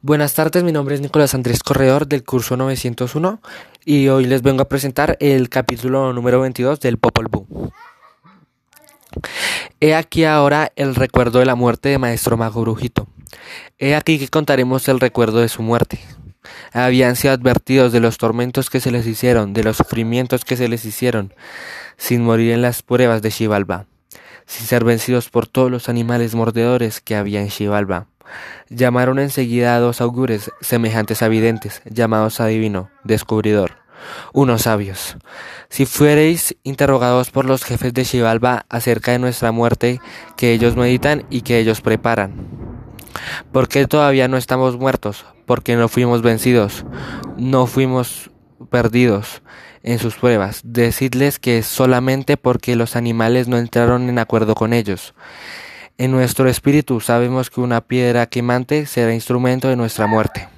Buenas tardes, mi nombre es Nicolás Andrés Corredor del curso 901 y hoy les vengo a presentar el capítulo número 22 del Popol Vuh. He aquí ahora el recuerdo de la muerte de Maestro Mago Brujito. He aquí que contaremos el recuerdo de su muerte. Habían sido advertidos de los tormentos que se les hicieron, de los sufrimientos que se les hicieron, sin morir en las pruebas de Xibalba, sin ser vencidos por todos los animales mordedores que había en Xibalba Llamaron enseguida a dos augures semejantes a videntes, llamados adivino, descubridor, unos sabios. Si fuereis interrogados por los jefes de Xibalba acerca de nuestra muerte, que ellos meditan y que ellos preparan. ¿Por qué todavía no estamos muertos? Porque no fuimos vencidos, no fuimos perdidos en sus pruebas. Decidles que solamente porque los animales no entraron en acuerdo con ellos. En nuestro espíritu sabemos que una piedra quemante será instrumento de nuestra muerte.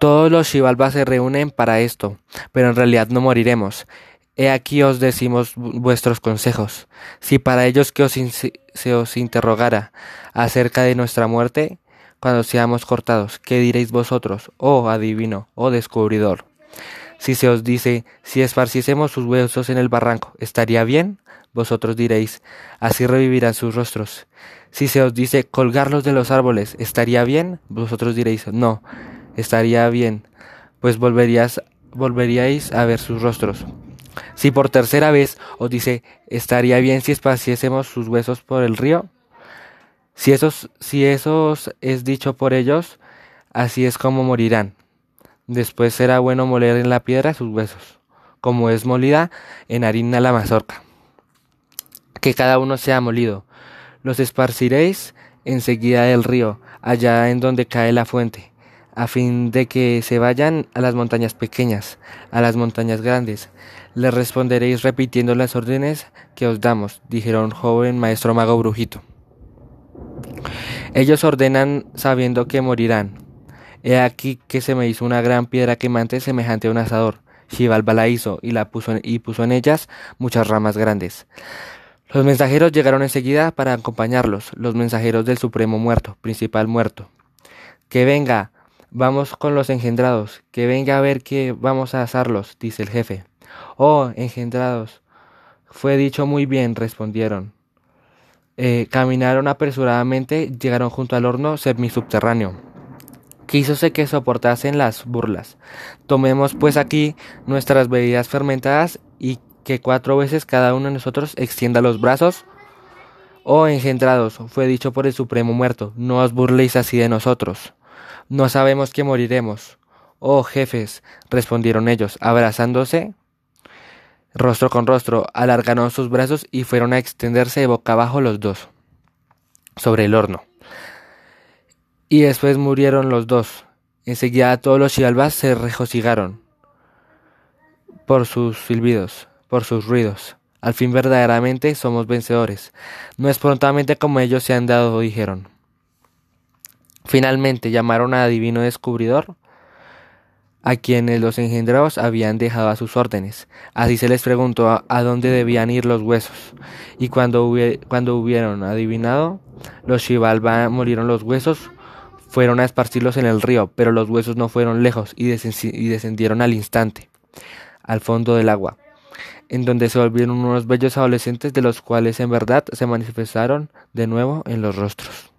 Todos los Shivalbas se reúnen para esto, pero en realidad no moriremos. He aquí os decimos vuestros consejos. Si para ellos que os se os interrogara acerca de nuestra muerte, cuando seamos cortados, ¿qué diréis vosotros, oh adivino, oh descubridor? Si se os dice, si esparciésemos sus huesos en el barranco, ¿estaría bien? Vosotros diréis, así revivirán sus rostros. Si se os dice colgarlos de los árboles, ¿estaría bien? Vosotros diréis, no, estaría bien, pues volverías, volveríais a ver sus rostros. Si por tercera vez os dice, estaría bien si esparciésemos sus huesos por el río, si esos, si esos es dicho por ellos, así es como morirán. Después será bueno moler en la piedra sus huesos, como es molida en harina la mazorca que cada uno sea molido. Los esparciréis enseguida del río, allá en donde cae la fuente, a fin de que se vayan a las montañas pequeñas, a las montañas grandes. Les responderéis repitiendo las órdenes que os damos, dijeron joven maestro mago brujito. Ellos ordenan sabiendo que morirán. He aquí que se me hizo una gran piedra quemante semejante a un asador. Xibalba la hizo y la puso y puso en ellas muchas ramas grandes. Los mensajeros llegaron enseguida para acompañarlos, los mensajeros del Supremo muerto, principal muerto. Que venga, vamos con los engendrados, que venga a ver que vamos a asarlos, dice el jefe. Oh, engendrados. Fue dicho muy bien, respondieron. Eh, caminaron apresuradamente, llegaron junto al horno semisubterráneo. Quízose que soportasen las burlas. Tomemos pues aquí nuestras bebidas fermentadas y que cuatro veces cada uno de nosotros extienda los brazos. Oh engendrados, fue dicho por el Supremo muerto, no os burléis así de nosotros. No sabemos que moriremos. Oh jefes, respondieron ellos, abrazándose rostro con rostro, alargaron sus brazos y fueron a extenderse de boca abajo los dos sobre el horno. Y después murieron los dos. Enseguida todos los chialbas se regocijaron por sus silbidos por sus ruidos. Al fin verdaderamente somos vencedores. No es prontamente como ellos se han dado, dijeron. Finalmente llamaron a Divino Descubridor, a quienes los engendrados habían dejado a sus órdenes. Así se les preguntó a, dónde debían ir los huesos. Y cuando, cuando hubieron adivinado, los Shivalba molieron los huesos, fueron a esparcirlos en el río, pero los huesos no fueron lejos y descendieron al instante, al fondo del agua en donde se volvieron unos bellos adolescentes de los cuales en verdad se manifestaron de nuevo en los rostros.